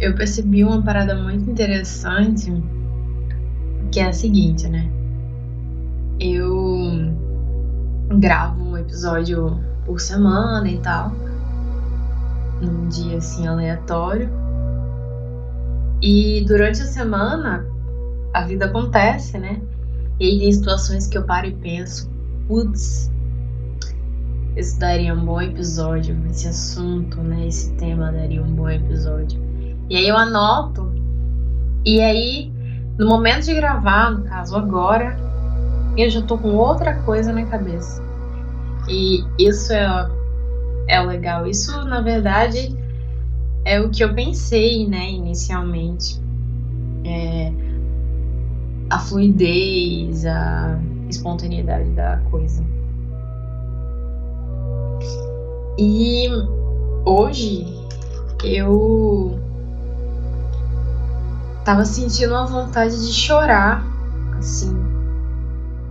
eu percebi uma parada muito interessante, que é a seguinte, né? Eu gravo um episódio por semana e tal, num dia assim aleatório. E durante a semana a vida acontece, né? E aí tem situações que eu paro e penso, putz, isso daria um bom episódio, esse assunto, né? Esse tema daria um bom episódio. E aí eu anoto, e aí, no momento de gravar, no caso agora, eu já tô com outra coisa na cabeça. E isso é, é legal. Isso, na verdade, é o que eu pensei, né, inicialmente. É a fluidez, a espontaneidade da coisa. E hoje eu tava sentindo uma vontade de chorar, assim,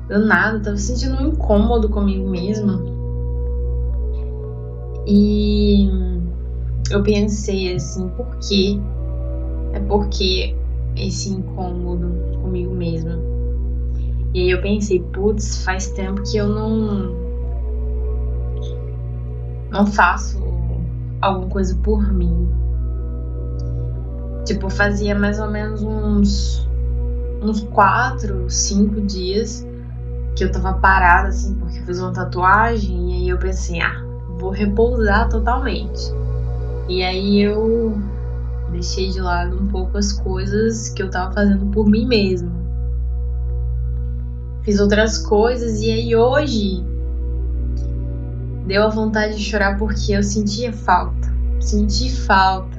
do nada, tava sentindo um incômodo comigo mesma. E eu pensei assim, por quê? É porque esse incômodo comigo mesma. E aí eu pensei, putz, faz tempo que eu não não faço alguma coisa por mim. Tipo, fazia mais ou menos uns uns quatro, cinco dias que eu tava parada assim porque eu fiz uma tatuagem e aí eu pensei, ah, vou repousar totalmente. E aí eu deixei de lado um pouco as coisas que eu tava fazendo por mim mesma. Fiz outras coisas e aí hoje deu a vontade de chorar porque eu sentia falta. Senti falta.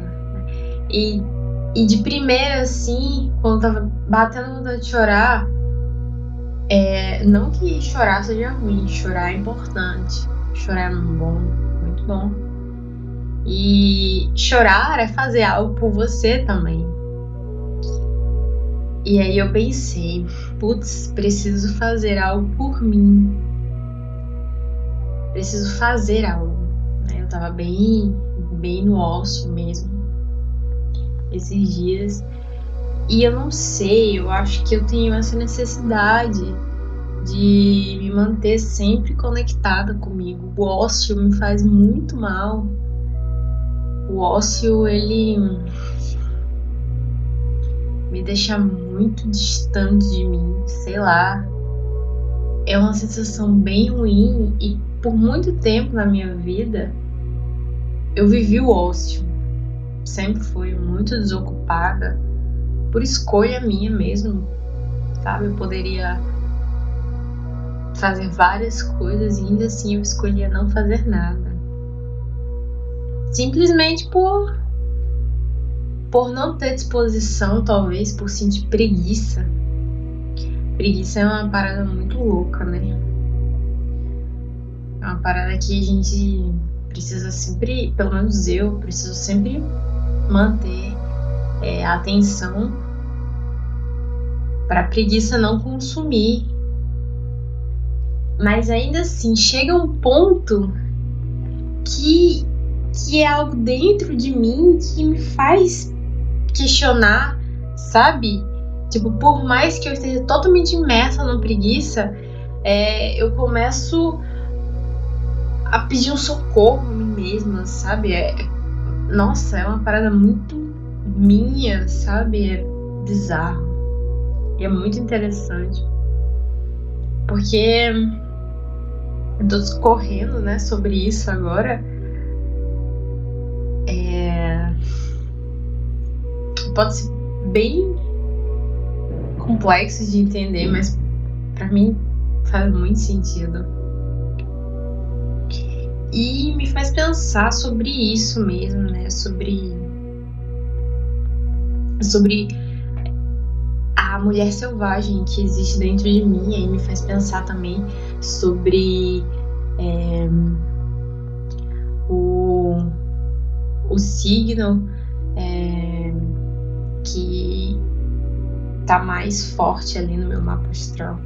E, e de primeira, assim, quando tava batendo vontade de chorar, é, não que chorar seja ruim, chorar é importante. Chorar é bom, muito bom. E chorar é fazer algo por você também. E aí eu pensei, putz, preciso fazer algo por mim. Preciso fazer algo. Eu tava bem, bem no ócio mesmo esses dias. E eu não sei, eu acho que eu tenho essa necessidade de me manter sempre conectada comigo. O ócio me faz muito mal o ócio ele me deixa muito distante de mim, sei lá. É uma sensação bem ruim e por muito tempo na minha vida eu vivi o ócio. Sempre fui muito desocupada por escolha minha mesmo, sabe? Eu poderia fazer várias coisas e ainda assim eu escolhia não fazer nada simplesmente por por não ter disposição, talvez por sentir preguiça. Preguiça é uma parada muito louca, né? É uma parada que a gente precisa sempre, pelo menos eu, preciso sempre manter é, a atenção para preguiça não consumir. Mas ainda assim, chega um ponto que que é algo dentro de mim que me faz questionar, sabe? Tipo, por mais que eu esteja totalmente imersa na preguiça, é, eu começo a pedir um socorro a mim mesma, sabe? É, nossa, é uma parada muito minha, sabe? É bizarro. E é muito interessante. Porque eu tô discorrendo, né, sobre isso agora. É... Pode ser bem complexo de entender, mas para mim faz muito sentido. E me faz pensar sobre isso mesmo, né? Sobre. Sobre a mulher selvagem que existe dentro de mim, aí me faz pensar também sobre é, o o signo é, que tá mais forte ali no meu mapa astral,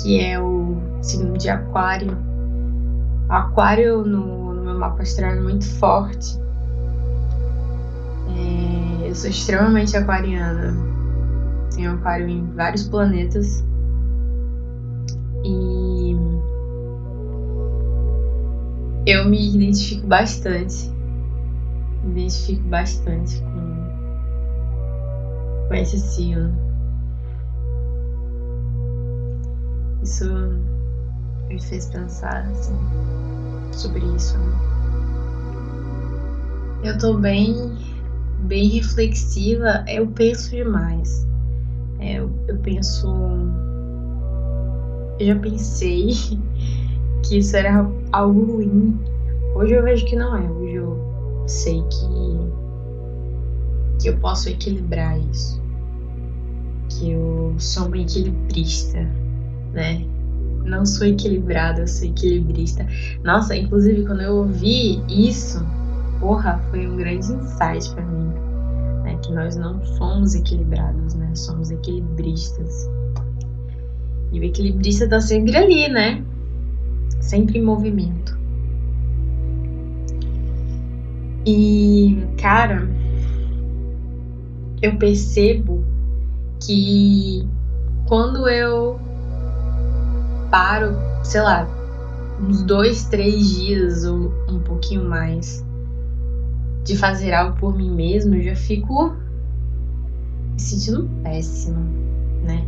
que é o signo de Aquário. Aquário no, no meu mapa astral é muito forte. É, eu sou extremamente aquariana. Tenho aquário em vários planetas. E eu me identifico bastante. Me identifico bastante com, com esse signo. Isso me fez pensar assim, sobre isso. Né? Eu tô bem, bem reflexiva, eu penso demais. É, eu, eu penso. Eu já pensei que isso era algo ruim. Hoje eu vejo que não é. Hoje eu sei que, que eu posso equilibrar isso. Que eu sou uma equilibrista, né? Não sou equilibrada, eu sou equilibrista. Nossa, inclusive quando eu ouvi isso, porra, foi um grande insight para mim. Né? Que nós não somos equilibrados, né? Somos equilibristas. E o equilibrista tá sempre ali, né? Sempre em movimento. E, cara, eu percebo que quando eu paro, sei lá, uns dois, três dias ou um pouquinho mais de fazer algo por mim mesmo, eu já fico me sentindo péssima, né?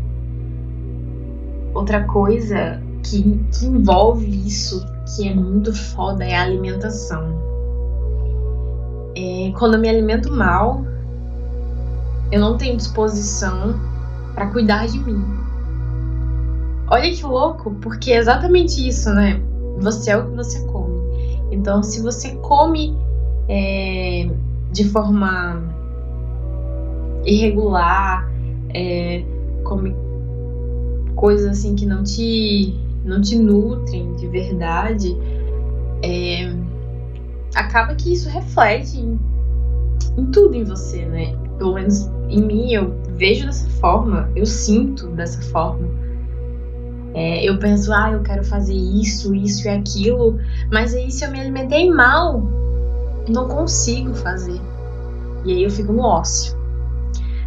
Outra coisa que, que envolve isso, que é muito foda, é a alimentação. É, quando eu me alimento mal, eu não tenho disposição para cuidar de mim. Olha que louco, porque é exatamente isso, né? Você é o que você come. Então, se você come é, de forma irregular, é, come coisas assim que não te não te nutrem de verdade, é, acaba que isso reflete em, em tudo em você, né? Pelo menos em mim eu vejo dessa forma, eu sinto dessa forma. É, eu penso, ah, eu quero fazer isso, isso e aquilo, mas aí se eu me alimentei mal, não consigo fazer. E aí eu fico no ócio.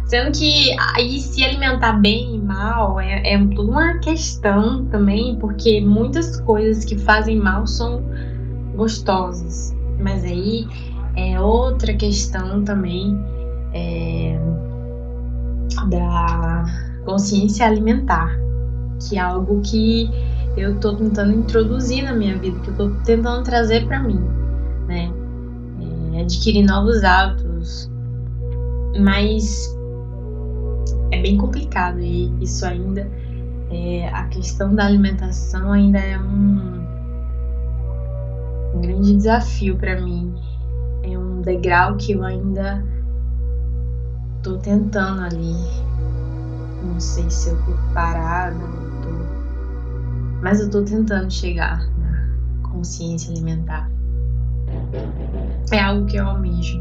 Sendo que aí se alimentar bem e mal é, é uma questão também, porque muitas coisas que fazem mal são gostosas. Mas aí é outra questão também é, da consciência alimentar, que é algo que eu tô tentando introduzir na minha vida, que eu tô tentando trazer para mim, né? É, adquirir novos hábitos, mas é bem complicado e isso ainda é, a questão da alimentação ainda é um, um grande desafio para mim. É um degrau que eu ainda tô tentando ali. Não sei se eu tô parada. Mas eu tô tentando chegar na consciência alimentar. É algo que eu almejo.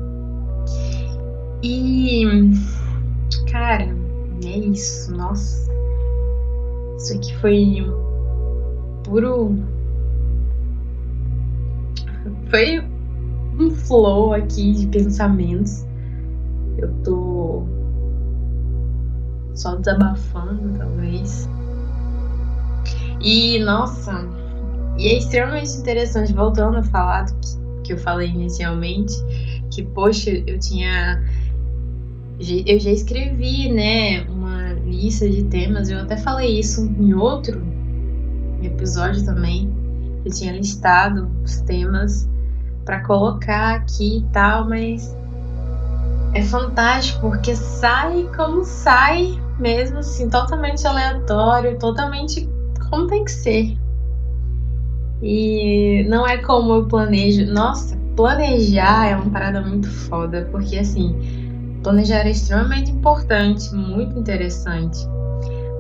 E, cara, é isso, nossa. Isso aqui foi puro. Foi um flow aqui de pensamentos. Eu tô só desabafando, talvez. E, nossa, e é extremamente interessante, voltando a falar do que, que eu falei inicialmente, que, poxa, eu tinha eu já escrevi, né, uma lista de temas. Eu até falei isso em outro episódio também. Eu tinha listado os temas para colocar aqui e tal, mas é fantástico porque sai como sai, mesmo assim, totalmente aleatório, totalmente como tem que ser. E não é como eu planejo. Nossa, planejar é uma parada muito foda, porque assim, Planejar é extremamente importante, muito interessante.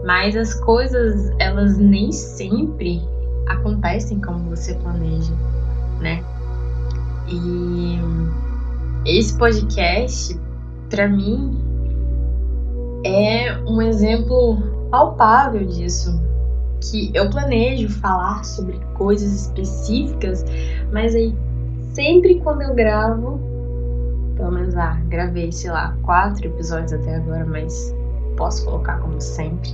Mas as coisas, elas nem sempre acontecem como você planeja, né? E esse podcast, para mim, é um exemplo palpável disso. Que eu planejo falar sobre coisas específicas, mas aí sempre quando eu gravo Pelo menos, ah, gravei, sei lá, quatro episódios até agora, mas posso colocar como sempre.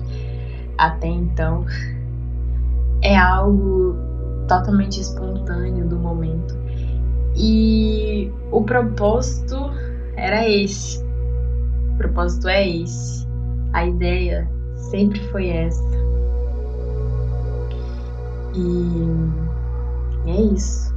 Até então, é algo totalmente espontâneo do momento. E o propósito era esse. O propósito é esse. A ideia sempre foi essa. E é isso.